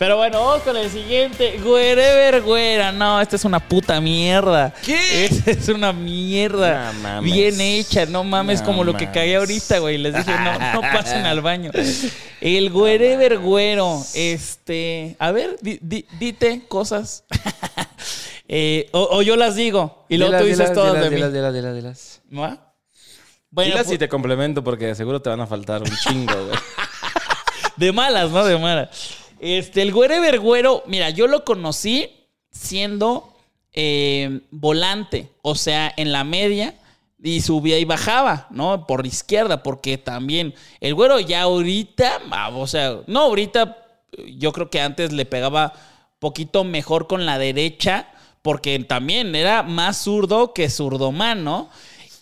Pero bueno, vamos con el siguiente. Wherever, güera. No, esta es una puta mierda. ¿Qué? Esta es una mierda. No mames. Bien hecha, no mames, No como lo que cagué ahorita, güey. Les dije, no, no pasen al baño. El wherever, güero. Este. A ver, di- di- dite cosas. Eh, o, o yo las digo. Y luego tú dices dilas, todas dilas, de mí. dilas, dilas, dilas. ¿No? Bueno, Dilas pues- y te complemento porque seguro te van a faltar un chingo, güey. De malas, ¿no? De malas. Este, el Güero, mira, yo lo conocí siendo eh, volante, o sea, en la media, y subía y bajaba, ¿no? Por izquierda, porque también el Güero ya ahorita, ah, o sea, no ahorita, yo creo que antes le pegaba poquito mejor con la derecha, porque también era más zurdo que zurdomán, ¿no?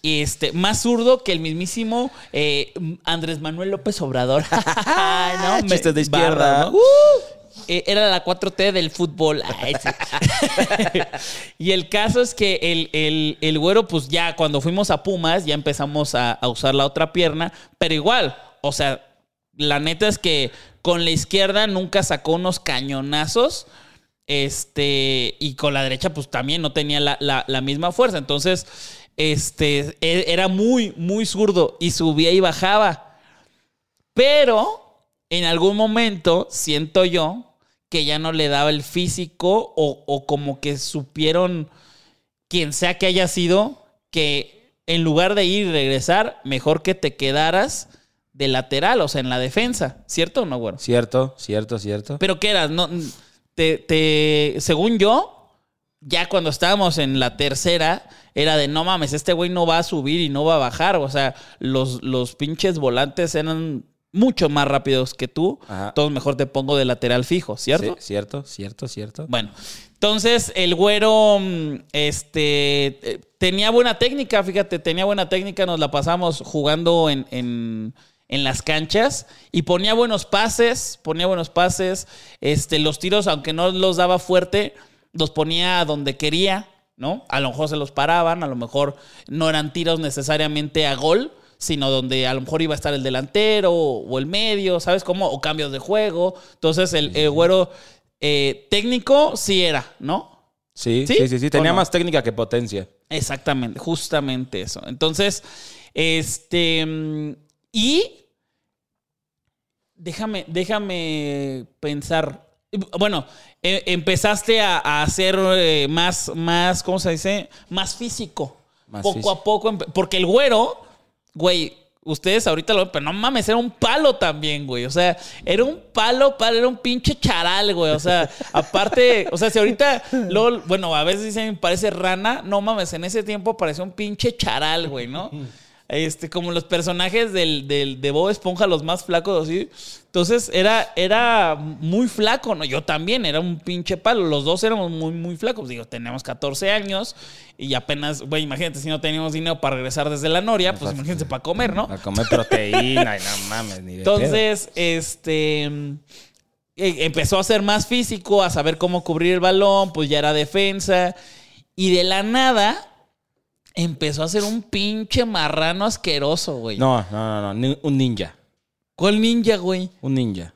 Este, más zurdo que el mismísimo eh, Andrés Manuel López Obrador. ¿no? Me- Chistes de izquierda, barra, ¿no? Uh, eh, era la 4T del fútbol. Ay, sí. y el caso es que el, el- el güero, pues ya cuando fuimos a Pumas, ya empezamos a, a usar la otra pierna, pero igual, o sea, la neta es que con la izquierda nunca sacó unos cañonazos. Este, y con la derecha, pues también no tenía la, la- la misma fuerza. Entonces, este, e- era muy, muy zurdo y subía y bajaba. Pero en algún momento siento yo que ya no le daba el físico o, o como que supieron, quien sea que haya sido, que en lugar de ir y regresar, mejor que te quedaras de lateral, o sea, en la defensa. ¿Cierto o no, güero? Cierto, cierto, cierto. Pero ¿qué eras? No, te, te- según yo, ya cuando estábamos en la tercera, era de no mames, este güey no va a subir y no va a bajar. O sea, los, los pinches volantes eran mucho más rápidos que tú. Ajá. Entonces mejor te pongo de lateral fijo, ¿cierto? Sí, cierto, cierto, cierto. Bueno, entonces el güero, mm, este, eh, tenía buena técnica, fíjate, tenía buena técnica, nos la pasamos jugando en, en- en las canchas y ponía buenos pases, ponía buenos pases, este, los tiros, aunque no los daba fuerte, los ponía donde quería, ¿no? A lo mejor se los paraban, a lo mejor no eran tiros necesariamente a gol, sino donde a lo mejor iba a estar el delantero o, el medio, ¿sabes cómo? O cambios de juego. Entonces el, el güero eh, técnico sí era, ¿no? Sí, ¿Sí? sí, sí, sí. ¿O Tenía no? más técnica que potencia. Exactamente, justamente eso. Entonces, este. mm, Y. Déjame, déjame pensar. Bueno, eh, empezaste a, a hacer eh, más, más, ¿cómo se dice? Más físico. Más poco físico. a poco. Porque el güero, güey, ustedes ahorita lo ven, pero no mames, era un palo también, güey. O sea, era un palo, palo, era un pinche charal, güey. O sea, aparte, o sea, si ahorita, luego, bueno, a veces dicen parece rana, no mames, en ese tiempo parecía un pinche charal, güey, ¿no? Este, como los personajes del, del- de Bob Esponja, los más flacos, así. Entonces, era, era muy flaco, ¿no? Yo también, era un pinche palo. Los dos éramos muy, muy flacos. Digo, teníamos 14 años y apenas, güey, imagínate, si no teníamos dinero para regresar desde la Noria, pues imagínate para comer, ¿no? A comer proteína y no mames, ni de pedo. Entonces, este eh, empezó a ser más físico, a saber cómo cubrir el balón, pues ya era defensa. Y de la nada empezó a ser un pinche marrano asqueroso, güey. No, no, no, no. Un ninja. ¿Cuál ninja, güey? Un ninja.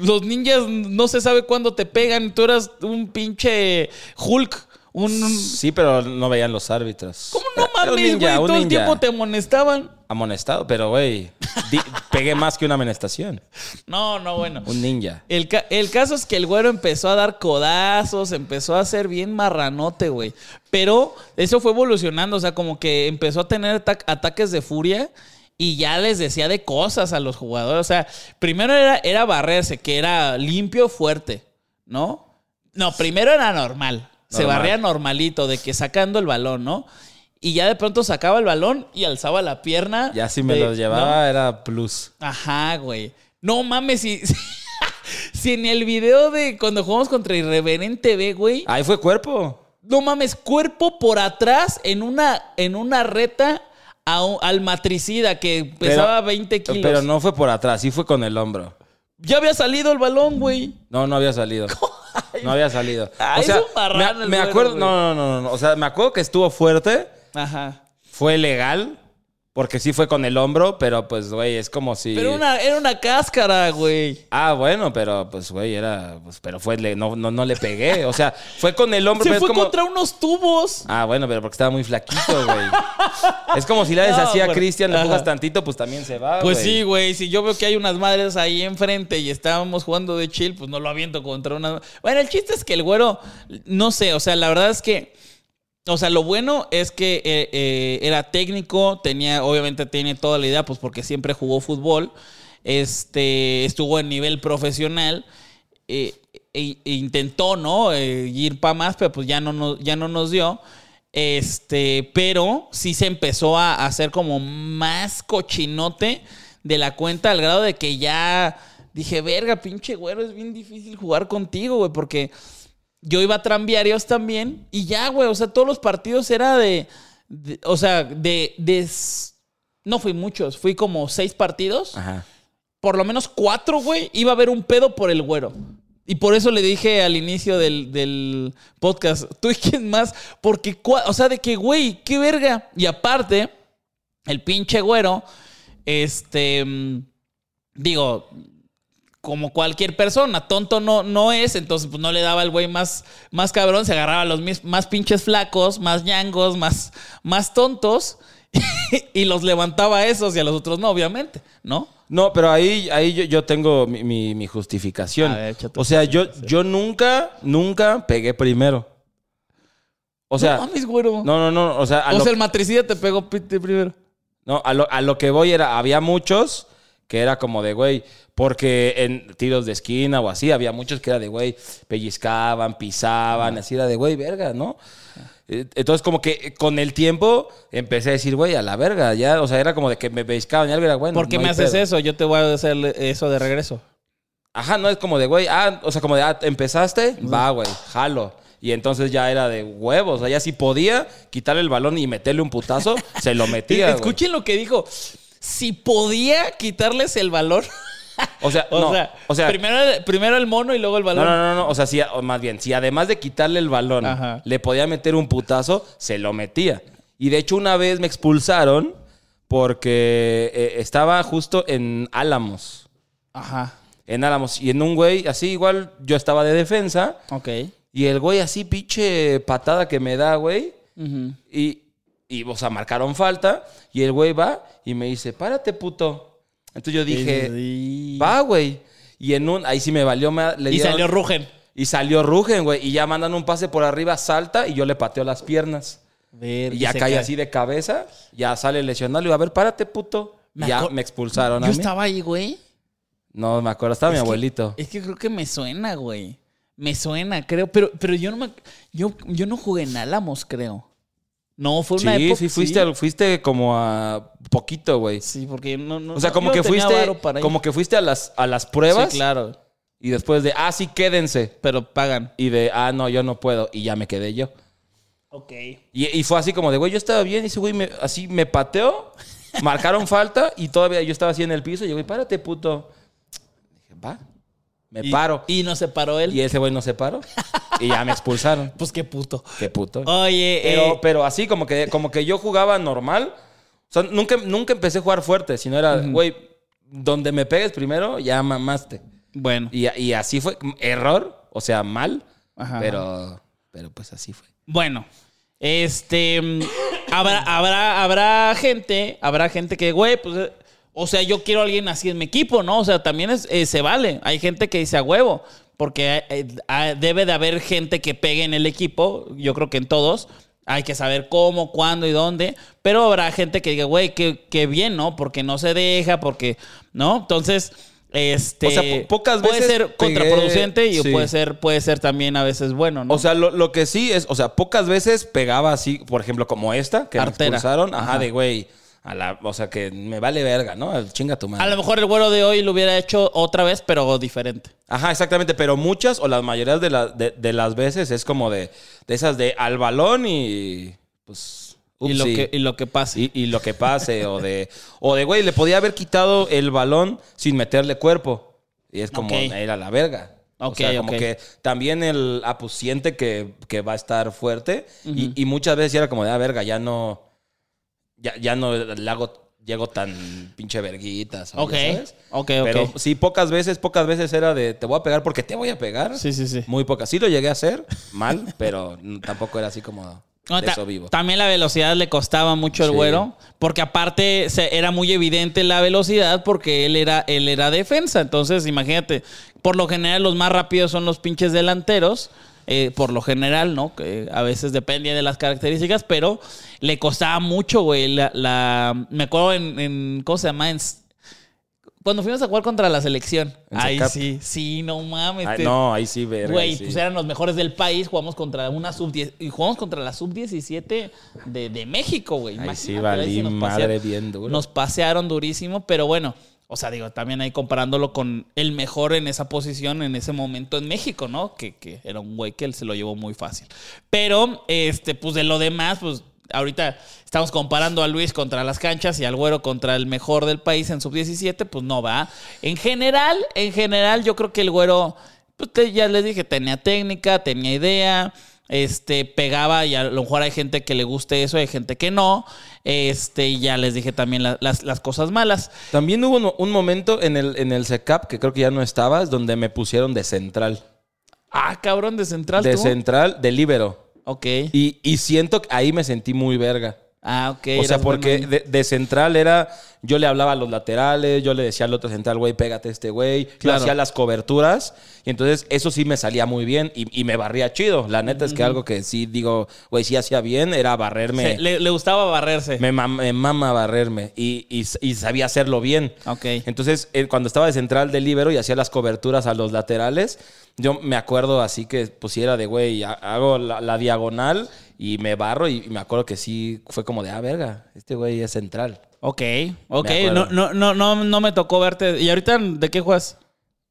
Los ninjas no se sabe cuándo te pegan. Tú eras un pinche Hulk. Un. Sí, pero no veían los árbitros. ¿Cómo no mames, güey? Todo el tiempo te amonestaban. Amonestado, pero güey, di- pegué más que una amonestación. No, no, bueno. Un ninja. El, ca- el caso es que el güero empezó a dar codazos, empezó a ser bien marranote, güey. Pero eso fue evolucionando, o sea, como que empezó a tener ata- ataques de furia y ya les decía de cosas a los jugadores. O sea, primero era, era barrerse, que era limpio, fuerte, ¿no? No, primero era normal. Se barría normalito, de que sacando el balón, ¿no? Y ya de pronto sacaba el balón y alzaba la pierna. Ya si me de- lo ¿no? llevaba era plus. Ajá, güey. No mames, si, si en el video de cuando jugamos contra Irreverente B, güey. Ahí fue cuerpo. No mames, cuerpo por atrás en una, en una reta a al matricida que pesaba 20 kilos. Pero no fue por atrás, sí fue con el hombro. Ya había salido el balón, güey. No, no había salido. No había salido. Ay, o sea, es un me, el me güero, acuerdo, güey. no, no, no, no, o sea, me acuerdo que estuvo fuerte, Ajá. fue legal, porque sí fue con el hombro, pero pues, güey, es como si... Pero una, era una cáscara, güey. Ah, bueno, pero pues, güey, era, pues, pero fue, no, no, no le pegué, o sea, fue con el hombro, Se pero fue es como... contra unos tubos. Ah, bueno, pero porque estaba muy flaquito, güey. es como si No, deshacía a Cristian, le empujas tantito, pues también se va, Pues sí, güey. Si yo veo que hay unas madres ahí enfrente y estábamos jugando de chill, pues no lo aviento contra una. Bueno, el chiste es que el güero, no sé, o sea, la verdad es que. O sea, lo bueno es que eh, eh, era técnico, tenía, obviamente tiene toda la idea, pues porque siempre jugó fútbol. Este, estuvo en nivel profesional. eh, e- e intentó, ¿no? Ir para más, pero pues ya no, nos, ya no nos dio. Este, pero sí se empezó a hacer como más cochinote de la cuenta al grado de que ya dije, verga, pinche güero, es bien difícil jugar contigo, güey, porque yo iba a tranviarios también y ya, güey, o sea, todos los partidos era de, de- o sea, de, no fui muchos, fui como seis partidos Ajá. por lo menos cuatro, güey, iba a haber un pedo por el güero. Y por eso le dije al inicio del, del podcast, tú y quién más, porque, o sea, de que, güey, qué verga. Y aparte, el pinche güero, este, digo, como cualquier persona, tonto no, no es, entonces pues no le daba al güey más, más cabrón, se agarraba a los más pinches flacos, más ñangos, más, más tontos, y los levantaba a esos y a los otros no, obviamente, ¿no? No, pero ahí, ahí yo, yo tengo mi, mi- mi justificación. Ver, o sea, yo, yo nunca, nunca pegué primero. O sea, no mames, güero. no, no, no, o sea, a o lo, sea, el matricida te pegó primero. no, a lo, a lo que voy era, había muchos que era como de, güey, porque en tiros de esquina o así, había muchos que era de, güey, pellizcaban, pisaban, así era de, güey, verga, ¿no? Eh, Entonces, como que con el tiempo empecé a decir, güey, a la verga, ya, o sea, era como de que me pellizcaban y algo era, bueno. ¿Por qué no me haces pedo. eso? Yo te voy a hacer eso de regreso. Ajá, no es como de, güey, ah, o sea, como de, ah, empezaste, va, güey, jalo. Y entonces ya era de huevos, o sea, ya si podía quitarle el balón y meterle un putazo, se lo metía. Escuchen lo que dijo. Si podía quitarles el balón. O sea, o, no, sea, o sea, primero, primero el mono y luego el balón. no, no, no, o sea, si, o más bien, si además de quitarle el balón Ajá. le podía meter un putazo, se lo metía. Y de hecho una vez me expulsaron porque eh, estaba justo en Álamos. Aja. En Álamos. Y en un güey, así igual yo estaba de defensa. Ok. Y el güey así, pinche patada que me da, güey. Y, y, o sea, marcaron falta. Y el güey va y me dice, párate, puto. Entonces yo dije, Sí. va, güey. Y en un, ahí sí me valió. me- le Y dieron- salió Rugen. Y salió Rugen, güey. Y ya mandan un pase por arriba, salta y yo le pateo las piernas. Ver, Y ya cae cae. así de cabeza. Ya sale lesionado. Le digo, a ver, párate, puto. Me ya me expulsaron a Yo mí. estaba ahí, güey. No me acuerdo, estaba mi que- abuelito. Es que creo que me suena, güey. Me suena, creo. Pero, pero yo no me. Yo, yo no jugué en Álamos, creo. No, fue una Sí, época. sí, fuiste, al- fuiste como a poquito, güey. Sí, porque no. no O sea, como que fuiste, como que fuiste a las, a las pruebas Sí, claro. y después de, ah, sí, quédense. Pero pagan. Y de, ah, no, yo no puedo. Y ya me quedé yo. Ok. Y, y fue así como de, güey, yo estaba bien. Y ese güey me, así me pateó. Marcaron falta y todavía yo estaba así en el piso. Y yo, güey, párate, puto. Dije, va. Me Y- paro. Y no se paró él. Y ese güey no se paró. Y ya me expulsaron. Pues qué puto. Qué puto. Oye, Pero, eh, pero así como que, como que yo jugaba normal. O sea, nunca, nunca empecé a jugar fuerte, sino era, güey, donde me pegues primero, ya mamaste. bueno. Y, y así fue. Error, o sea, mal. Ajá. Pero, pero pues así fue. Bueno. Este, mm, habrá, habrá, habrá gente, habrá gente que, güey, pues, o sea, yo quiero a alguien así en mi equipo, ¿no? O sea, también es, eh, se vale. Hay gente que dice a huevo, porque eh, eh, debe de haber gente que pegue en el equipo, yo creo que en todos. Hay que saber cómo, cuándo y dónde. Pero habrá gente que diga, güey, qué, qué bien, ¿no? Porque no se deja, porque, ¿no? Entonces, este. O sea, po- pocas puede veces ser pegué- contraproducente y sí. puede ser, puede ser también a veces bueno, ¿no? O sea, lo, lo que sí es, o sea, pocas veces pegaba así, por ejemplo, como esta, que me Artera. expulsaron. Ajá, Ajá. de güey. A la, o sea, que me vale verga, ¿no? Chinga tu madre. A lo mejor el güero de hoy lo hubiera hecho otra vez, pero diferente. Ajá, exactamente, pero muchas o las mayorías de, la- de, de las veces es como de, de esas de al balón y pues... Y lo, que, y lo que pasa. Y, y lo que pase, o de, o de, güey, le podía haber quitado el balón sin meterle cuerpo. Y es como, Ok. era la verga. o Ok, sea, como que también el, ah, pues, siente que, que va a estar fuerte. y, y muchas veces era como de, ah, verga, ya no, ya, ya no le hago, llego tan pinche verguitas. Ok, sabes. ok, ok. Pero sí, pocas veces, pocas veces era de, te voy a pegar porque te voy a pegar. Sí, sí, sí. Muy pocas. Sí lo llegué a hacer, mal, pero tampoco era así como No, de eso vivo. También la velocidad le costaba mucho al Sí. güero, porque aparte se- era muy evidente la velocidad porque él era, él era defensa. Entonces, imagínate, por lo general los más rápidos son los pinches delanteros. Eh, por lo general, ¿no? Que a veces depende de las características, pero le costaba mucho, güey. La, la- me acuerdo en, en- ¿Cómo se llama? En cuando fuimos a jugar contra la selección. En Ahí sí, sí, no mames. Ay, no, ahí sí, verga. Güey, sí. pues eran los mejores del país. Jugamos contra una sub 10 y jugamos contra la sub 17 de, de México, güey. Ahí sí Imagínate, valí sí madre pasearon- bien duro. Nos pasearon durísimo, pero bueno. O sea, digo, también ahí comparándolo con el mejor en esa posición en ese momento en México, ¿no? Que, que era un güey que él se lo llevó muy fácil. Pero, este, pues de lo demás, pues ahorita estamos comparando a Luis contra las canchas y al güero contra el mejor del país en sub-17, pues no va. En general, en general, yo creo que el güero, pues ya les dije, tenía técnica, tenía idea, este, pegaba y a lo mejor hay gente que le guste eso, hay gente que no. Este, y ya les dije también la- las, las cosas malas. También hubo un, un momento en el, en el SECAP, que creo que ya no estabas, donde me pusieron de central. Ah, cabrón, de central De tú. central, de libero. Ok. Y, y siento que ahí me sentí muy verga. Ah, ok. o sea, porque bueno de, de central era, yo le hablaba a los laterales, yo le decía al otro central, güey, pégate a este güey, yo hacía las coberturas, y entonces eso sí me salía muy bien y, y me barría chido. La neta es que algo que sí digo, güey, sí hacía bien, era barrerme. Se- le, le gustaba barrerse. Me, mam- me mama barrerme y, y- y sabía hacerlo bien. Ok. Entonces, eh, cuando estaba de central de libero y hacía las coberturas a los laterales, yo me acuerdo así que pusiera de, güey, ha- hago la, la diagonal y me barro y, y me acuerdo que sí fue como de, ah, verga, este güey es central. Ok, ok. No, no, no, no, no me tocó verte. ¿Y ahorita de qué juegas?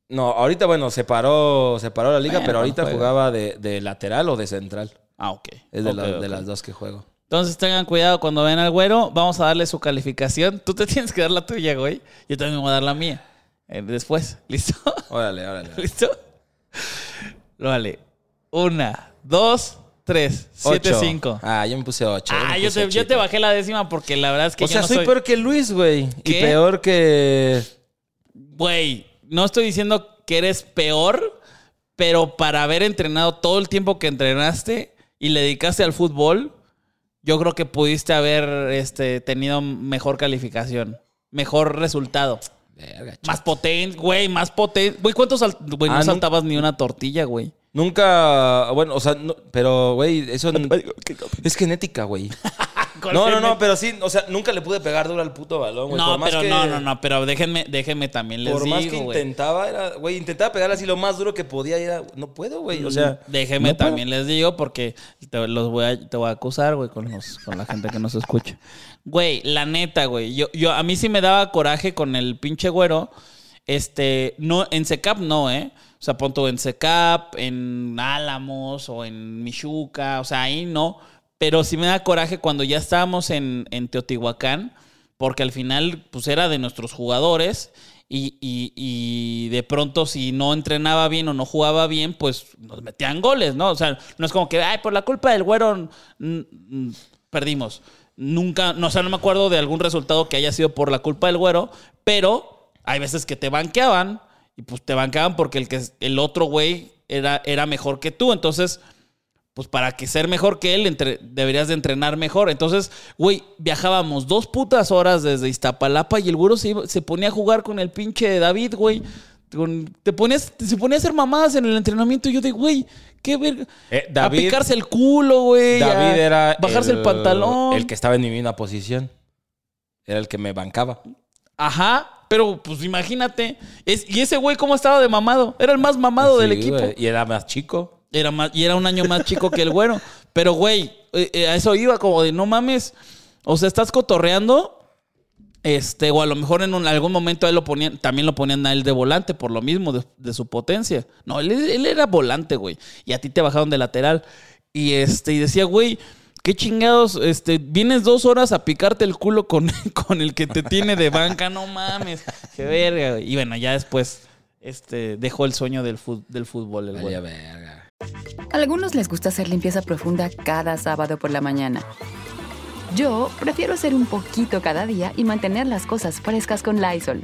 No, ahorita, bueno, se paró, se paró la liga, Bueno, pero ahorita juega. jugaba de, de lateral o de central. Ah, ok. Es de, la- de las dos que juego. Entonces tengan cuidado cuando ven al güero. Vamos a darle su calificación. Tú te tienes que dar la tuya, güey. Yo también voy a dar la mía. eh, después. ¿Listo? Órale, órale. ¿Listo? Vale. Una, dos, tres, siete, Ocho. cinco. Ah, yo me puse ocho. Ah, me yo te, yo te bajé la décima porque la verdad es que O yo sea, no soy soy... peor que Luis, güey. Y peor que... Güey, no estoy diciendo que eres peor, pero para haber entrenado todo el tiempo que entrenaste y le dedicaste al fútbol, yo creo que pudiste haber este, tenido mejor calificación, mejor resultado. Verga, Más potente, güey, más potente. Güey, ¿cuántos sal- güey, no Ah, no- saltabas ni una tortilla, güey? Nunca, bueno, o sea, no- pero, güey, eso es genética, güey. No, no, no, pero sí, o sea, nunca le pude pegar duro al puto balón, güey. No, Por más pero que- no, no, no, pero déjenme, déjenme también les Por más que digo, güey. intentaba, era, güey, intentaba pegar así lo más duro que podía y era, no puedo, güey, o sea. Déjeme no puedo. también les digo porque te, los voy a, te voy a acusar, güey, con, los, con la gente que nos escucha. Güey, la neta, güey. Yo, yo, a mí sí me daba coraje con el pinche güero. Este, no, en Secap no, ¿eh? O sea, punto en Secap, en Álamos o en Michuca, o sea, ahí no. Pero sí me da coraje cuando ya estábamos en, en Teotihuacán, porque al final, pues era de nuestros jugadores. Y, y- y de pronto, si no entrenaba bien o no jugaba bien, pues nos metían goles, ¿no? O sea, no es como que, ay, por la culpa del güero perdimos. Nunca, no, o sea, no me acuerdo de algún resultado que haya sido por la culpa del güero, pero hay veces que te banqueaban y pues te banqueaban porque el, que, el otro güey era, era mejor que tú. Entonces, pues para que ser mejor que él, entre- deberías de entrenar mejor. Entonces, güey, viajábamos dos putas horas desde Iztapalapa y el güero se, iba- se ponía a jugar con el pinche David, güey. Con- te ponías, se ponía a hacer mamadas en el entrenamiento y yo de, güey, qué verga. Eh, a David- picarse el culo, güey. David a era. Bajarse el, pantalón. El que estaba en mi misma posición. Era el que me bancaba. Ajá, pero pues imagínate. Es, y ese güey, ¿cómo estaba de mamado? Era el más mamado del Sí, equipo. güey, Y era más chico. Era más, y era un año más chico que el güero. Pero, güey, eh, eh, a eso iba como de no mames. O sea, estás cotorreando. Este, o a lo mejor en un- algún momento él lo ponían, también lo ponían a él de volante por lo mismo, de, de su potencia. No, él, él era volante, güey. Y a ti te bajaron de lateral. Y este, y decía, güey, qué chingados, este, vienes dos horas a picarte el culo con, con el que te tiene de banca, no mames. Qué verga. Y bueno, ya después, este, dejó el sueño del, fut- del fútbol, el güey. Vaya verga. A algunos les gusta hacer limpieza profunda cada sábado por la mañana. Yo prefiero hacer un poquito cada día y mantener las cosas frescas con Lysol.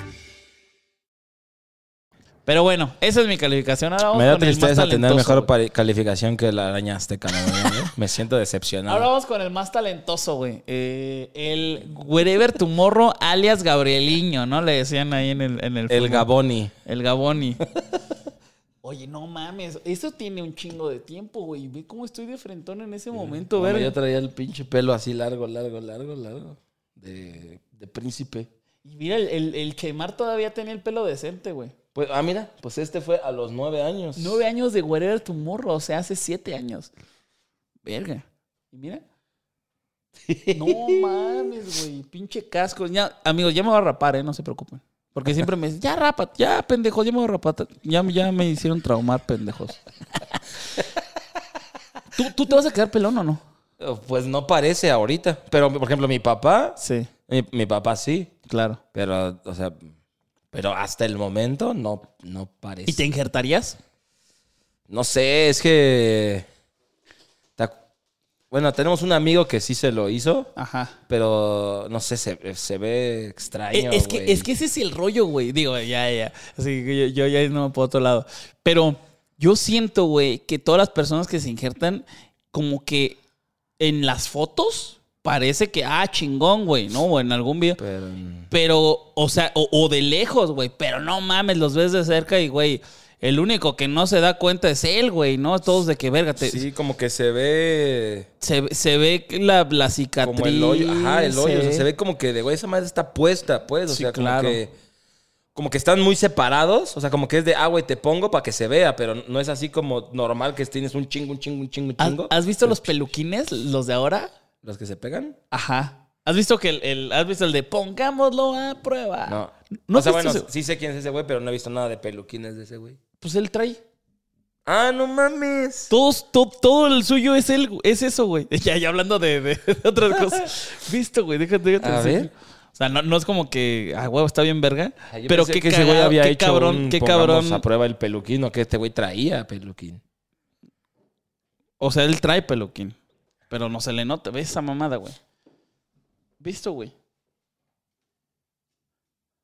Pero bueno, esa es mi calificación. Ahora vamos Me da con el más tristeza tener mejor güey. calificación que la araña azteca. Me siento decepcionado. Ahora vamos con el más talentoso, güey. Eh, el Wherever Tomorrow, alias Gabrieliño, ¿no? Le decían ahí en el... En el, El. Gaboni. El Gaboni. Oye, no mames. Eso tiene un chingo de tiempo, güey. Ve cómo estoy de frentón en ese momento, Bueno, ver. yo traía el pinche pelo así largo, largo, largo, largo. De, de príncipe. Y mira, el, el, el Chemar todavía tenía el pelo decente, güey. Pues, ah, mira, pues este fue a los nueve años. Nueve años de Wherever Tomorrow, o sea, hace siete años. Verga. Y mira. No mames, güey. Pinche casco. Ya, amigos, ya me voy a rapar, ¿eh? No se preocupen. Porque siempre me dicen, ya rapa, ya, pendejos, ya me voy a rapar. Ya, ya me hicieron traumar, pendejos. ¿Tú, ¿Tú te vas a quedar pelón o no? Pues no parece ahorita. Pero, por ejemplo, mi papá, Sí, mi, mi papá sí. claro. Pero, o sea, pero hasta el momento no, no parece. ¿Y te injertarías? No sé, es que. Bueno, tenemos un amigo que sí se lo hizo, Ajá. pero no sé, se, se ve extraño. Eh, es, que, es que ese es el rollo, güey. Digo, ya, ya. Así que yo, yo ya no me puedo a otro lado. Pero yo siento, güey, que todas las personas que se injertan, como que en las fotos parece que, ah, chingón, güey, ¿no? O en algún video. Pero, Pero, o sea, o, o de lejos, güey. Pero no mames, los ves de cerca y, güey, el único que no se da cuenta es él, güey, ¿no? Todos de que, verga, te- sí, como que se ve. se, se ve la, la cicatriz. Como el hoyo. Ajá, el hoyo. o sea, ve- se ve como que de güey, esa madre está puesta, pues. O Sí, sea, como claro. que. Como que están muy separados. O sea, como que es de, ah, güey, te pongo para que se vea. Pero no es así como normal que tienes un chingo, un chingo, un chingo, un ¿Has, chingo. has visto los peluquines, los de ahora? Los que se pegan. Ajá. ¿Has visto que el, el- has visto el de pongámoslo a prueba? No. ¿No o sea, bueno, ese? sí sé quién es ese güey, pero no he visto nada de peluquines de ese güey. Pues él trae. Ah, no mames. Todos, to- todo el suyo es él, es eso, güey. Ya, ya hablando de, de- de otras cosas. Visto, güey, déjate, déjate. A ver. O sea, no, no es como que, ah, huevo, está bien verga. Ah, pero qué que ese güey había qué hecho cabrón, un, qué cabrón. a prueba el peluquín o que este güey traía peluquín. O sea, él trae peluquín. Pero no se le nota. ¿Ves esa mamada, güey? ¿Visto, güey?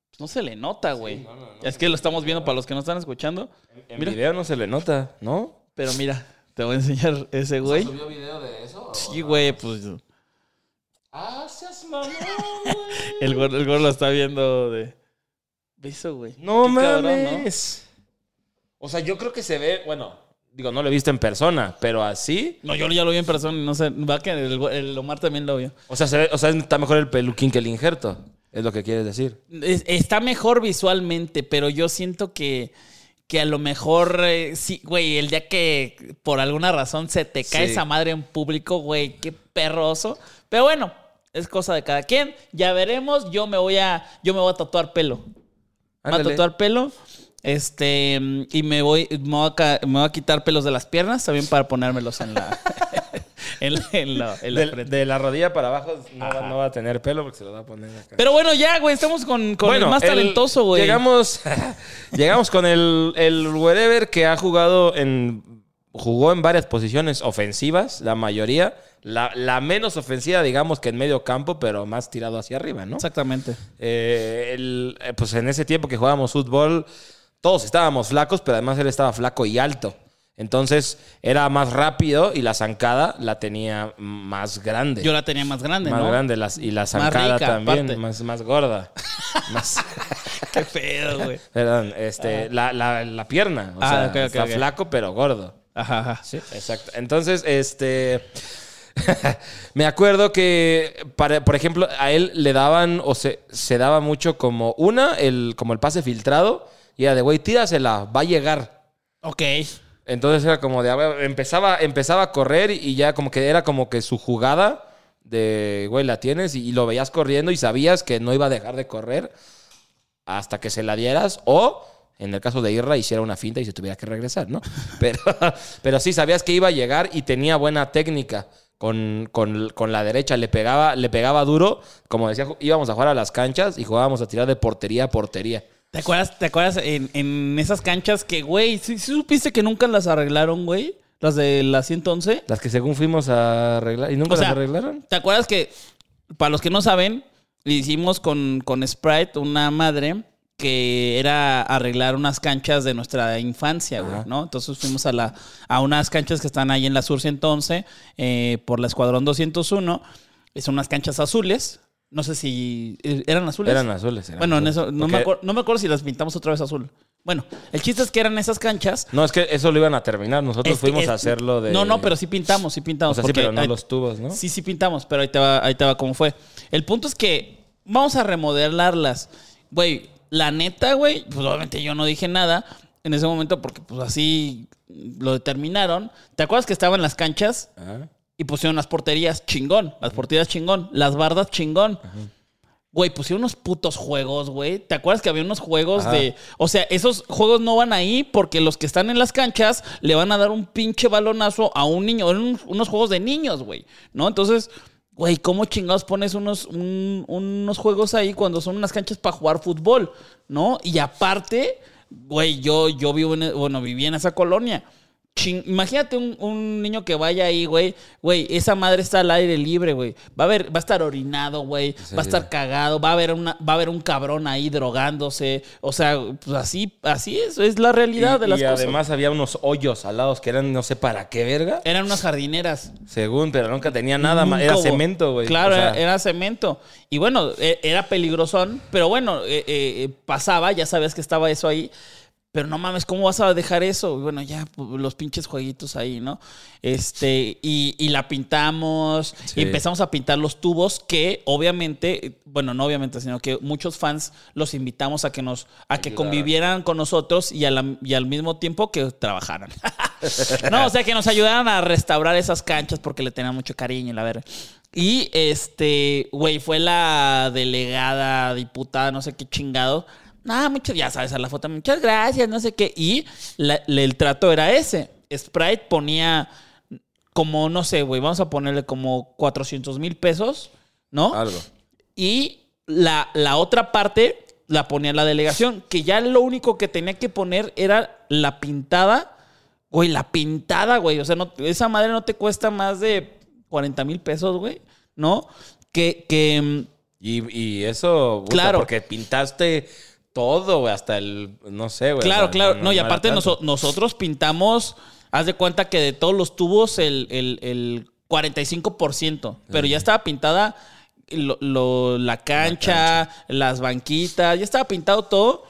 Pues no se le nota, güey. Es que lo estamos viendo para los que no están escuchando. En Mira. video no se le nota, ¿no? Pero mira, te voy a enseñar ese güey. ¿Subió video de eso? Sí, güey, pues Ah, seas mamón, güey. el gordo, el lo está viendo de... ¿Visto, güey? No Qué cabrón, ¿no? mames. O sea, yo creo que se ve, bueno, digo, no lo he visto en persona, pero así. No, yo ya lo vi en persona y no sé. Va que el, el Omar también lo vio. O sea, se ve- o sea, está mejor el peluquín que el injerto. Es lo que quieres decir. Es- está mejor visualmente, pero yo siento que, que a lo mejor, eh, sí, güey, el día que por alguna razón se te cae Sí. esa madre en público, güey, qué perroso. Pero bueno, es cosa de cada quien. Ya veremos. Yo me voy a, yo me voy a tatuar pelo. Me voy a Ándale. tatuar pelo. Este, y me voy, me voy, a, ca- me voy a quitar pelos de las piernas también para ponérmelos en la, en, la- en la- en la De, la rodilla para abajo no va, no va a tener pelo porque se lo va a poner acá. Pero bueno, ya, güey, estamos con, con el más el- talentoso, güey. Llegamos, llegamos con el, el wherever que ha jugado en. Jugó en varias posiciones ofensivas, la mayoría. La, la menos ofensiva, digamos que en medio campo, pero más tirado hacia arriba, ¿no? Exactamente. Eh, el- eh, pues en ese tiempo que jugábamos fútbol, todos estábamos flacos, pero además él estaba flaco y alto. Entonces era más rápido y la zancada la tenía más grande. Yo la tenía más grande, más ¿no? grande las- y la zancada rica, también, más, más gorda. más, Qué pedo, güey. perdón, este, la, la- la pierna. O Ah, sea, ok, ok, está flaco, pero gordo. Ajá, ajá. Sí, exacto. Entonces, este. me acuerdo que, para- por ejemplo, a él le daban, o se, se daba mucho como una, el, como el pase filtrado, y era de, güey, tírasela, va a llegar. Ok. Entonces era como de, empezaba, empezaba a correr y ya como que era como que su jugada de, güey, la tienes y, y lo veías corriendo y sabías que no iba a dejar de correr hasta que se la dieras o, en el caso de Irra, hiciera una finta y se tuviera que regresar, ¿no? Pero, pero sí, sabías que iba a llegar y tenía buena técnica. Con, con- con la derecha le pegaba, le pegaba duro. Como decía, íbamos a jugar a las canchas y jugábamos a tirar de portería a portería. ¿Te acuerdas, te acuerdas en, en esas canchas que, güey, ¿sí, sí supiste que nunca las arreglaron, güey? Las de la 111. Las que según fuimos a arreglar. ¿Y nunca O sea, las arreglaron? ¿Te acuerdas que, para los que no saben, le hicimos con, con Sprite una madre que era arreglar unas canchas de nuestra infancia, güey. ¿no? Entonces fuimos a, la, a unas canchas que están ahí en la Sur 111, eh, por la Escuadrón 201. Son unas canchas azules. No sé si... eh, ¿Eran azules? Eran azules. eran Bueno, en eso, no me, acuerdo, no me acuerdo si las pintamos otra vez azul. Bueno, el chiste es que eran esas canchas. No, es que eso lo iban a terminar. Nosotros fuimos a hacerlo de. No, no, pero sí pintamos, sí O pintamos. sea, sí, pero no ahí- los tubos, ¿no? Sí, sí pintamos, pero ahí te va, ahí te va cómo fue. El punto es que vamos a remodelarlas. Güey, la neta, güey, pues obviamente yo no dije nada en ese momento porque pues así lo determinaron. ¿Te acuerdas que estaban las canchas Ajá. Y pusieron las porterías chingón? Las porterías chingón, las bardas chingón. Güey, pusieron unos putos juegos, güey. ¿Te acuerdas que había unos juegos Ajá. de... O sea, esos juegos no van ahí porque los que están en las canchas le van a dar un pinche balonazo a un niño. Eran unos, unos juegos de niños, güey. ¿No? Entonces, güey, ¿cómo chingados pones unos, un- unos juegos ahí cuando son unas canchas para jugar fútbol? ¿No? Y aparte, güey, yo, yo vivo en... Bueno, viví en esa colonia. Imagínate un, un niño que vaya ahí, güey. Güey, esa madre está al aire libre, güey. Va a ver, va a estar orinado, güey. Va a estar cagado. Va a haber una, va a haber un cabrón ahí drogándose. O sea, pues así, así es, es la realidad Y, de las y cosas. además había unos hoyos al lado que eran no sé para qué verga. Eran unas jardineras. Según, pero nunca tenía nada más. Era cemento, güey. Claro, O sea, era, era cemento. Y bueno, e- era peligrosón, pero bueno, eh, eh, pasaba, ya sabías que estaba eso ahí. Pero no mames, ¿cómo vas a dejar eso? Bueno, ya, pues, los pinches jueguitos ahí, ¿no? Este, y, y la pintamos, Sí. y empezamos a pintar los tubos que obviamente, bueno, no obviamente, sino que muchos fans los invitamos a que nos, a que Ayudaran. convivieran con nosotros y, a la- y al mismo tiempo que trabajaran. no, o sea, que nos ayudaran a restaurar esas canchas porque le tenían mucho cariño y la verga. Y este, güey, fue la delegada, diputada, no sé qué chingado. Ah, mucho, ya sabes, a la foto, muchas gracias, no sé qué. Y la- el trato era ese. Sprite ponía como, no sé, güey, vamos a ponerle como 400 mil pesos, ¿no? Algo. Y la, la otra parte la ponía la delegación, que ya lo único que tenía que poner era la pintada. Güey, la pintada, güey. O sea, no, esa madre no te cuesta más de 40 mil pesos, güey. ¿No? Que, que mm, Y, y eso, Claro. porque pintaste todo, güey, hasta el, no sé, güey. claro, claro. No, y aparte noso- nosotros pintamos, haz de cuenta que de todos los tubos el, el, el 45%, pero ya estaba pintada lo- lo- la, cancha, las banquitas, ya estaba pintado todo.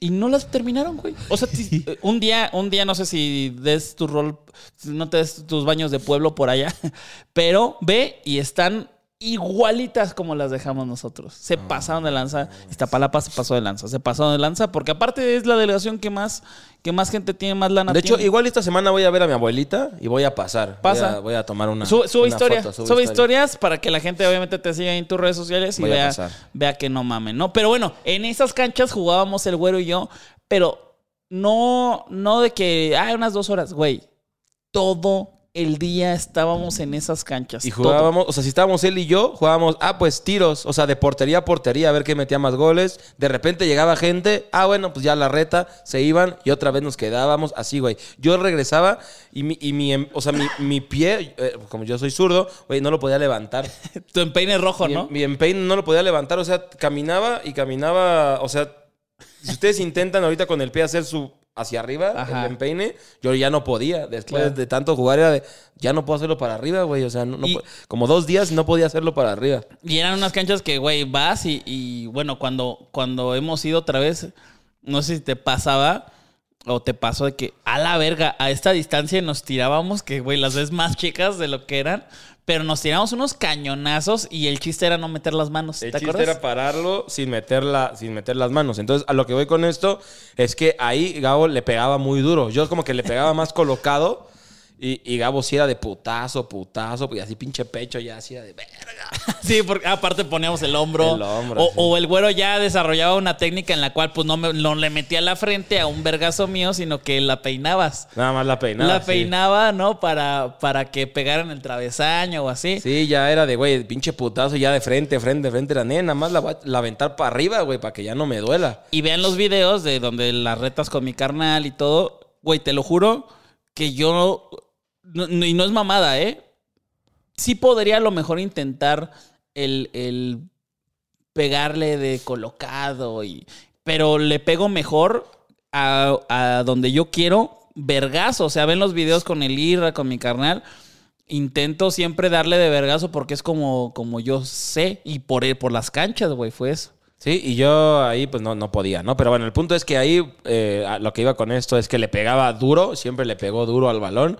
Y no las terminaron, güey. O sea, un día, un día no sé si des tu rol, no te des tus baños de pueblo por allá, pero ve y están igualitas como las dejamos nosotros. Se pasaron de lanza. Iztapalapa se pasó de lanza. Se pasó de lanza porque aparte es la delegación que más, que más gente tiene, más lana De hecho, igual esta semana voy a ver a mi abuelita y voy a pasar. Pasa. Voy a, voy a tomar una. Sube, sube una historia, foto, sube, historias para que la gente obviamente te siga en tus redes sociales y Voy vea, vea que no mamen, ¿no? Pero bueno, en esas canchas jugábamos el güero y yo, pero no, no de que, ah, unas dos horas, güey. Todo, el día estábamos en esas canchas. Y todo. jugábamos, o sea, si estábamos él y yo, jugábamos, ah, pues tiros, o sea, de portería a portería, a ver qué metía más goles. De repente llegaba gente, ah, bueno, pues ya la reta, se iban y otra vez nos quedábamos, así, güey. Yo regresaba y mi, y mi em- o sea, mi, mi pie, eh, como yo soy zurdo, güey, no lo podía levantar. Tu empeine rojo, Mi, ¿no? mi empeine no lo podía levantar, o sea, caminaba y caminaba, o sea, si ustedes intentan ahorita con el pie hacer su hacia arriba, Ajá. el empeine, yo ya no podía. Después Claro. de tanto jugar era de, ya no puedo hacerlo para arriba, güey, o sea, no- no Y- pu- como dos días no podía hacerlo para arriba. Y eran unas canchas que, güey, vas y, y, bueno, cuando, cuando hemos ido otra vez, no sé si te pasaba o te pasó de que a la verga, a esta distancia nos tirábamos, que, güey, las ves más chicas de lo que eran, pero nos tiramos unos cañonazos y el chiste era no meter las manos. El ¿Te chiste acuerdas? era pararlo sin, meterla, sin meter las manos. Entonces, a lo que voy con esto es que ahí Gabo le pegaba muy duro. Yo como que le pegaba más colocado y, y Gabo sí era de putazo, putazo, y así pinche pecho ya hacía de verga. Sí, porque aparte poníamos el hombro. El hombro, o, sí. o el güero ya desarrollaba una técnica en la cual pues no, me- no le metía la frente a un vergazo mío, sino que la peinabas. Nada más la peinaba. la sí. peinaba, ¿no? Para, para que pegaran el travesaño o así. Sí, ya era de, güey, pinche putazo ya de frente, frente, frente. Era, "Nena, nada más la voy a la aventar para arriba, güey, para que ya no me duela. Y vean los videos de donde las retas con mi carnal y todo. Güey, te lo juro que yo. No- y no es mamada, ¿eh? Sí podría a lo mejor intentar el, el pegarle de colocado. Y, pero le pego mejor a, a donde yo quiero. Vergazo. O sea, ven los videos con el Irra, con mi carnal. Intento siempre darle de vergazo porque es como, como yo sé. Y por, por las canchas, güey, fue eso. Sí, y yo ahí pues no, no podía, ¿no? Pero bueno, el punto es que ahí eh, lo que iba con esto es que le pegaba duro, siempre le pegó duro al balón.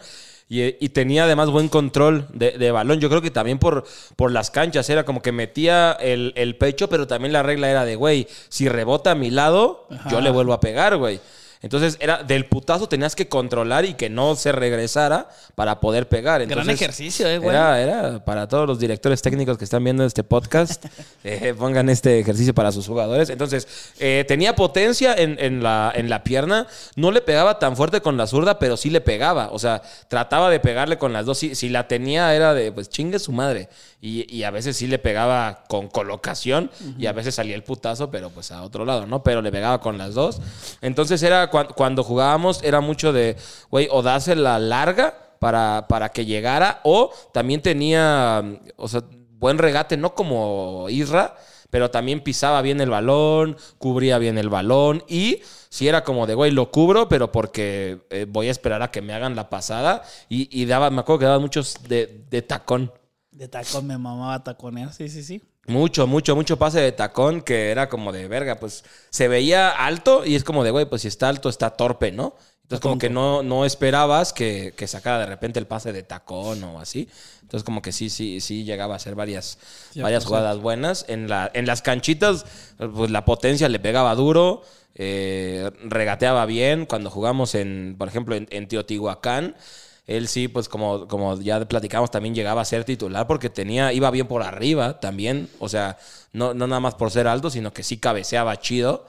Y, y tenía además buen control de, de balón. Yo creo que también por, por las canchas era como que metía el, el pecho, pero también la regla era de, güey, si rebota a mi lado, yo le vuelvo a pegar, güey. Entonces era del putazo tenías que controlar y que no se regresara para poder pegar. Gran ejercicio, eh, güey. Era, era para todos los directores técnicos que están viendo este podcast, eh, pongan este ejercicio para sus jugadores. Entonces, eh, tenía potencia en, en la, en la pierna, no le pegaba tan fuerte con la zurda, pero sí le pegaba. O sea, trataba de pegarle con las dos. Si, si la tenía era de, pues chingue su madre. Y, y a veces sí le pegaba con colocación y a veces salía el putazo, pero pues a otro lado, ¿no? Pero le pegaba con las dos. Entonces era cuan- cuando jugábamos, era mucho de, güey, o dársela larga para, para que llegara. O también tenía, o sea, buen regate, no como Isra, pero también pisaba bien el balón, cubría bien el balón. Y si era como de, güey, lo cubro, pero porque eh, voy a esperar a que me hagan la pasada. Y, y daba, me acuerdo que daba muchos de, de tacón. De tacón me mamaba taconear, sí, sí, sí. Mucho, mucho, mucho pase de tacón que era como de verga, pues se veía alto y es como de, güey, pues si está alto está torpe, ¿no? Entonces como que no, no esperabas que, que sacara de repente el pase de tacón o así. Entonces como que sí, sí, sí llegaba a ser varias, varias jugadas buenas. En, la, en las canchitas, pues la potencia le pegaba duro, eh, regateaba bien. Cuando jugamos en, por ejemplo, en, en Teotihuacán, él sí, pues como, como ya platicamos, también llegaba a ser titular porque tenía, iba bien por arriba también. O sea, no, no nada más por ser alto, sino que sí cabeceaba chido.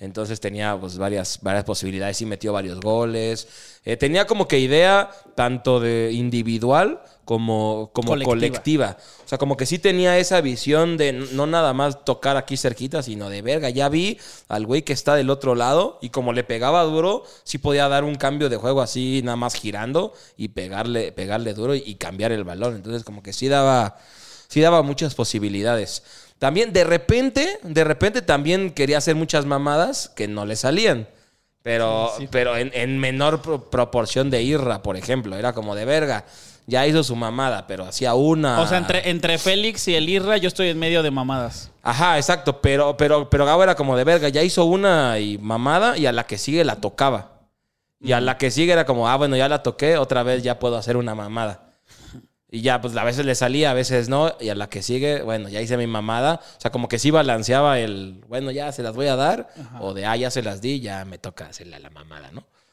Entonces tenía pues varias, varias posibilidades y metió varios goles. Eh, tenía como que idea tanto de individual como, como Colectiva. colectiva. O sea, como que sí tenía esa visión de no nada más tocar aquí cerquita, sino de verga. Ya vi al güey que está del otro lado y como le pegaba duro, sí podía dar un cambio de juego así, nada más girando y pegarle, pegarle duro y, y cambiar el balón. Entonces, como que sí daba, sí daba muchas posibilidades. También, de repente, de repente también quería hacer muchas mamadas que no le salían. Pero, pero en, en menor pro- proporción de Irra, por ejemplo. Era como de verga. Ya hizo su mamada, pero hacía una. O sea, entre, entre Félix y el Irra, yo estoy en medio de mamadas. Ajá, exacto. Pero, pero, pero Gabo era como de verga. Ya hizo una y mamada y a la que sigue la tocaba. Y a la que sigue era como, ah, bueno, ya la toqué, otra vez ya puedo hacer una mamada. Y ya, pues a veces le salía, a veces no. Y a la que sigue, bueno, ya hice mi mamada. O sea, como que sí balanceaba el, bueno, ya se las voy a dar. O de, ah, ya se las di, ya me toca hacerle a la mamada, ¿no?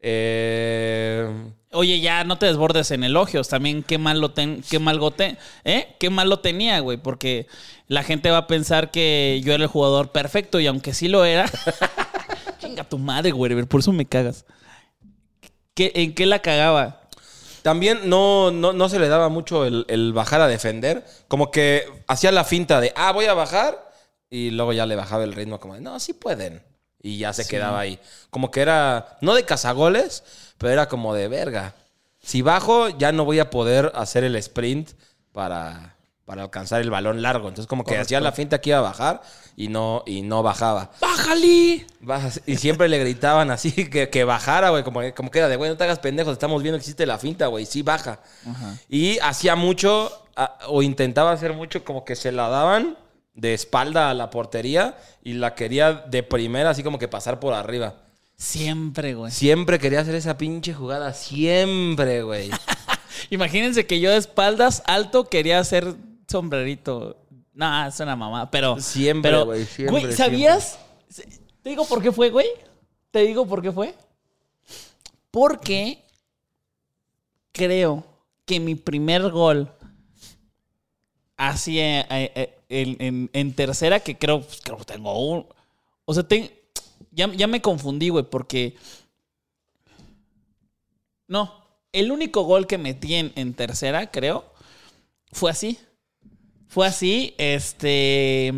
Eh, Oye, ya no te desbordes en elogios. También qué mal lo, ten, qué mal gote, ¿eh? Qué mal lo tenía, güey. Porque la gente va a pensar que yo era el jugador perfecto y aunque sí lo era. chinga tu madre, güey. Por eso me cagas. ¿Qué- ¿En qué la cagaba? También no, no, no se le daba mucho el, el bajar a defender. Como que hacía la finta de, ah, voy a bajar. Y luego ya le bajaba el ritmo como de, no, sí pueden. Y ya se quedaba ahí. Como que era, no de cazagoles, pero era como de verga. Si bajo, ya no voy a poder hacer el sprint para, para alcanzar el balón largo. Entonces como que hacía la finta que iba a bajar y no, y no bajaba. ¡Bájale! Y siempre le gritaban así que, que bajara, güey. Como, como que era de, güey, no te hagas pendejos, estamos viendo que hiciste la finta, güey. Sí, baja. Y hacía mucho, o intentaba hacer mucho, como que se la daban de espalda a la portería y la quería de primera, así como que pasar por arriba. Siempre, güey. Siempre quería hacer esa pinche jugada, siempre, güey. Imagínense que yo de espaldas alto quería hacer sombrerito. No, es una mamá, pero. Siempre, pero, güey, siempre, ¿sabías? Te digo por qué fue, güey. Te digo por qué fue. Porque creo que mi primer gol así eh, eh, eh, en, en- en tercera, que creo, pues, creo que tengo un. O sea, ten- ya, ya me confundí, güey, porque. No, el único gol que metí en, en tercera, creo, fue así. Fue así, este.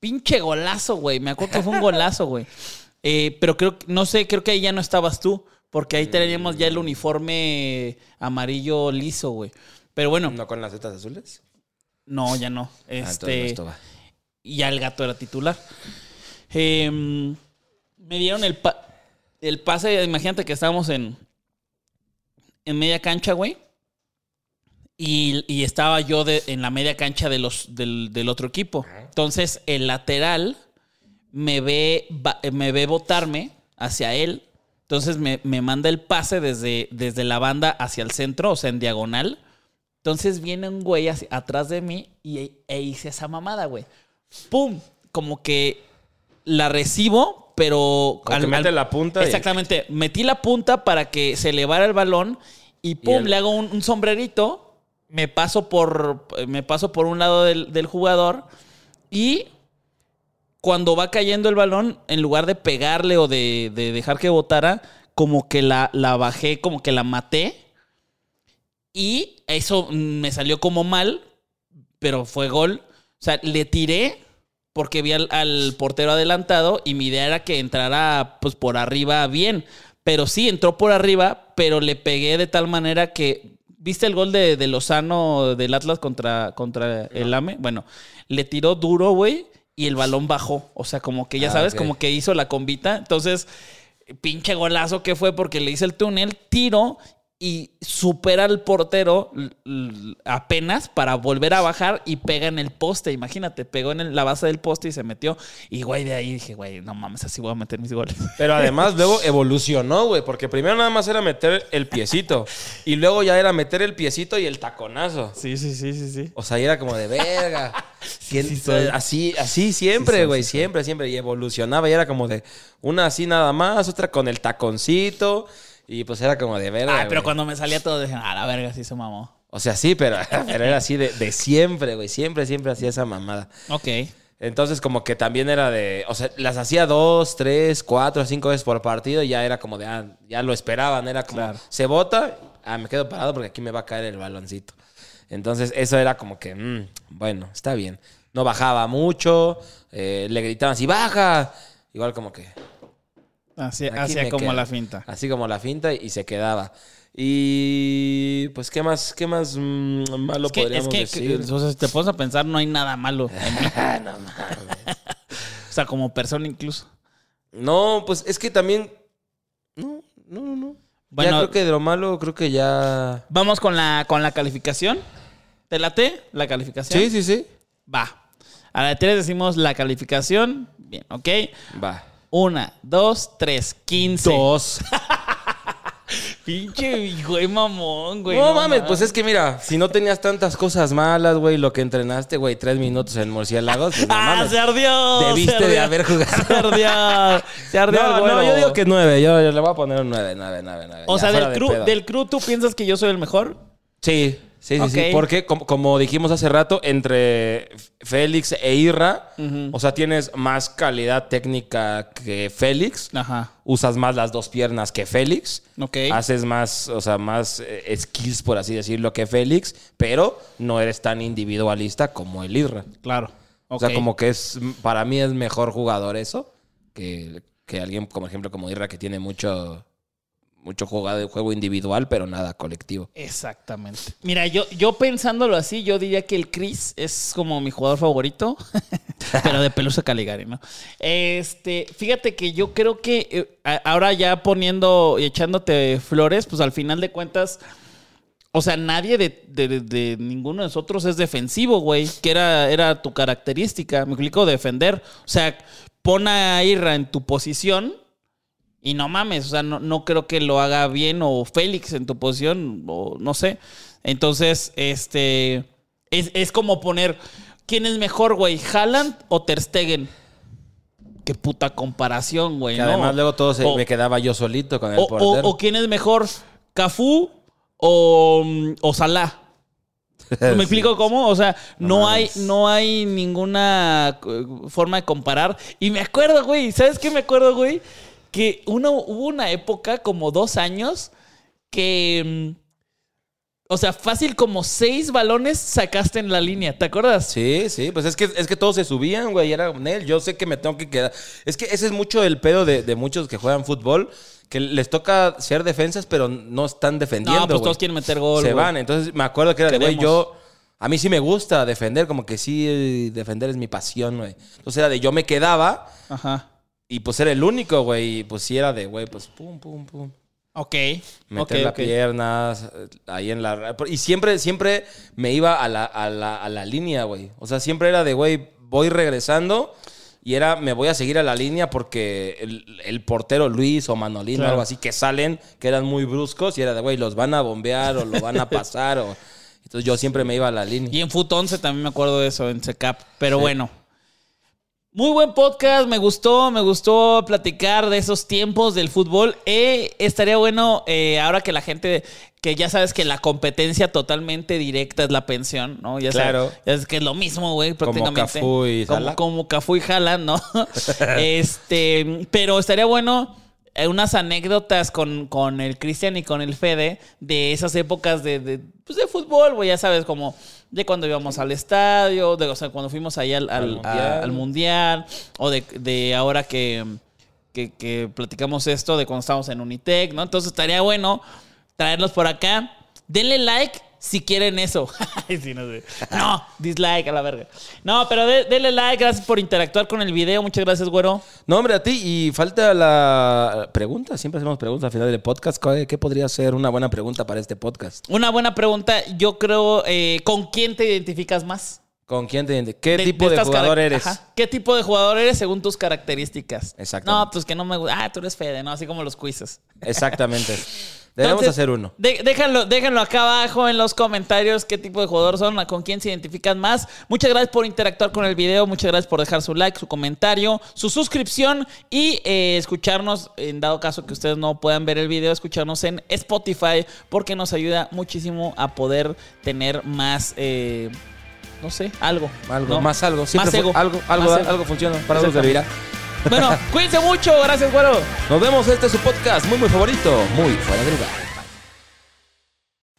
Pinche golazo, güey. Me acuerdo que fue un golazo, güey. Eh, pero creo, que- no sé, creo que ahí ya no estabas tú. Porque ahí teníamos ya el uniforme amarillo liso, güey. Pero bueno, no, ¿No con las setas azules? Ya no. Ah, no Este, estaba. y ya el gato era titular. Em, me dieron el, pa- el pase, imagínate que estábamos en, en media cancha, güey. Y, y estaba yo de- en la media cancha de los, del, del otro equipo. Entonces, el lateral me ve, me ve botarme hacia él. Entonces, me, me manda el pase desde, desde la banda hacia el centro, o sea, en diagonal. Entonces, viene un güey atrás de mí y, e hice esa mamada, güey. ¡Pum! Como que la recibo, pero... Como que mete la punta y- Exactamente. Metí la punta para que se elevara el balón y pum, el- le hago un, un sombrerito. Me paso por, me paso por un lado del, del jugador y cuando va cayendo el balón, en lugar de pegarle o de, de dejar que botara, como que la, la bajé, como que la maté. Y eso me salió como mal, pero fue gol. O sea, le tiré porque vi al, al portero adelantado y mi idea era que entrara pues por arriba bien. Pero sí, entró por arriba, pero le pegué de tal manera que... ¿Viste el gol de, de Lozano del Atlas contra, contra el AME? Bueno, le tiró duro, güey, y el balón bajó. O sea, como que ya Ah, sabes, como que hizo la combita. Entonces, pinche golazo que fue porque le hice el túnel, tiro y supera al portero apenas para volver a bajar y pega en el poste. Imagínate, pegó en el- la base del poste y se metió. Y güey, de ahí dije, güey, no mames, así voy a meter mis goles. Pero además luego evolucionó, güey, porque primero nada más era meter el piecito y luego ya era meter el piecito y el taconazo. Sí, sí, sí, sí, sí. O sea, era como de verga. ¿Quién- sí soy. así, así siempre, güey, siempre, siempre. Y evolucionaba y era como de una así nada más, otra con el taconcito. Y pues era como de verga. Ay, pero cuando me salía todo, dije, ah, la verga, sí se mamó. O sea, sí, pero, pero era así de, de siempre, güey. Siempre, siempre hacía esa mamada. Ok. Entonces, como que también era de. O sea, las hacía dos, tres, cuatro, cinco veces por partido y ya era como de. Ah, ya lo esperaban. Era como. Claro. Se bota, ah, me quedo parado porque aquí me va a caer el baloncito. Entonces, eso era como que. mm, bueno, está bien. No bajaba mucho. eh, le gritaban así, baja. Igual como que. Así, me como quedo. la finta. Así como la finta y se quedaba. Y. Pues, ¿qué más, qué más mm, malo Es que, es que, decir? o sea, si te pones a pensar, no hay nada malo en mí. No mames. O sea, como persona incluso. No, pues es que también. No, no, no, no. Bueno- ya creo que de lo malo, creo que ya. Vamos con la, con la calificación. ¿Te late la calificación? Sí, sí, sí. Va. A la de tres decimos la calificación. Bien, ok. Va. Una, dos, tres, quince. Dos. Pinche güey mamón, güey. no mames, pues es que mira, si no tenías tantas cosas malas, güey, lo que entrenaste, güey, tres minutos en murciélagos, pues no ¡Ah, mames. se ardió! Debiste se de ardió, haber jugado. Se ardió. Se ardió No, el no, güero. yo digo que nueve. Yo, yo le voy a poner un nueve, nueve, nueve, nueve. O Ya, sea, del de crew, del crew, ¿tú piensas que yo soy el mejor? Sí, sí, sí, sí. Porque, como, como dijimos hace rato, entre Félix e Irra, o sea, tienes más calidad técnica que Félix. Ajá. Usas más las dos piernas que Félix. Ok. Haces más, o sea, más eh, skills, por así decirlo, que Félix. Pero no eres tan individualista como el Irra. Claro. O sea, como que es, para mí es mejor jugador eso que, que alguien, como ejemplo, como Irra, que tiene mucho, mucho jugado, juego individual, pero nada colectivo. Exactamente. Mira, yo, yo pensándolo así, yo diría que el Chris es como mi jugador favorito, pero de Pelusa Caligari, ¿no? Este, fíjate que yo creo que eh, ahora ya poniendo y echándote flores, pues al final de cuentas, o sea, nadie de, de- de ninguno de nosotros es defensivo, güey, que era, era tu característica, me explico, defender. O sea, pon a Irra en tu posición y no mames, o sea, no, no creo que lo haga bien o Félix en tu posición, o no sé. Entonces, este, es, es como poner, ¿quién es mejor, güey? ¿Haaland o Ter Stegen? Qué puta comparación, güey, Que ¿no? además luego todo se, O- me quedaba yo solito con el o, portero. o quién es mejor, Cafú o, o Salah. ¿Me explico cómo? O sea, no, No hay, no hay ninguna eh, forma de comparar. Y me acuerdo, güey, ¿sabes qué me acuerdo, güey? Que uno, hubo una época, como dos años, que... mm, O sea, fácil como seis balones sacaste en la línea, ¿te acuerdas? Sí, sí, pues es que, es que todos se subían, güey. Era Nel, yo sé que me tengo que quedar. Es que ese es mucho el pedo de, de muchos que juegan fútbol, que les toca ser defensas, pero no están defendiendo. No, pues güey. todos quieren meter gol. Se güey. van. Entonces me acuerdo que era de, güey, yo. A mí sí me gusta defender, como que sí, defender es mi pasión, güey. Entonces era de yo me quedaba Ajá. Y pues era el único, güey. Y pues sí era de, güey, pues pum, pum, pum. Ok. Meter ok, las piernas ahí en la... Y siempre, siempre me iba a la, a la, a la línea, güey. O sea, siempre era de, güey, voy regresando y era, me voy a seguir a la línea porque el, el portero Luis o Manolín o algo así que salen, que eran muy bruscos y era de, güey, los van a bombear o lo van a pasar o... Entonces yo siempre me iba a la línea. Y en Foot 11 también me acuerdo de eso, en SECAP. Pero bueno. Muy buen podcast, me gustó, me gustó platicar de esos tiempos del fútbol. Eh, estaría bueno, eh, ahora que la gente, que ya sabes que la competencia totalmente directa es la pensión, ¿no? Ya Claro. sabes, ya sabes que es lo mismo, güey, Como prácticamente. Cafú y como, Salah. como Cafú y Haaland, ¿no? este, pero estaría bueno eh, unas anécdotas con, con el Cristian y con el Fede de esas épocas de, de, pues de fútbol, güey, ya sabes, como de cuando íbamos al estadio, de, o sea, cuando fuimos ahí al, al- Al mundial. a- al mundial, o de, de ahora que, que, que platicamos esto, de cuando estábamos en Unitec, ¿no? Entonces estaría bueno traerlos por acá. Denle like si quieren eso. Sí, no, sé. No, dislike a la verga. No, pero de- denle like, gracias por interactuar con el video. Muchas gracias, güero. No, hombre, a ti. Y falta la pregunta. Siempre hacemos preguntas al final del podcast. ¿Qué, podría ser una buena pregunta para este podcast? Una buena pregunta. Yo creo, eh, ¿con quién te identificas más? ¿Con quién te ident- ¿Qué De- tipo de, jugador eres? Ajá. ¿Qué tipo de jugador eres según tus características? Exactamente. No, pues que no me gusta. Ah, tú eres Fede, ¿no? Así como los quizzes. Exactamente. Debemos Entonces, hacer uno. de- déjenlo, déjenlo acá abajo en los comentarios qué tipo de jugador son, con quién se identifican más. Muchas gracias por interactuar con el video, muchas gracias por dejar su like, su comentario, su suscripción y eh, escucharnos, en dado caso que ustedes no puedan ver el video, escucharnos en Spotify porque nos ayuda muchísimo a poder tener más, eh, no sé, algo. Algo, ¿no? más algo. Siempre Más ego. algo, algo, Más ego. algo funciona. Para algo servirá. Bueno, cuídense mucho, gracias, güero. Nos vemos. Este es su podcast muy, muy favorito. Muy fuera de lugar.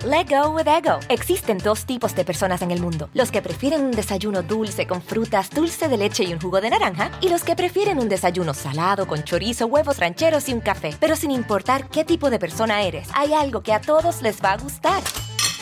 Let go with ego. Existen dos tipos de personas en el mundo: los que prefieren un desayuno dulce con frutas, dulce de leche y un jugo de naranja, y los que prefieren un desayuno salado con chorizo, huevos rancheros y un café. Pero sin importar qué tipo de persona eres, hay algo que a todos les va a gustar.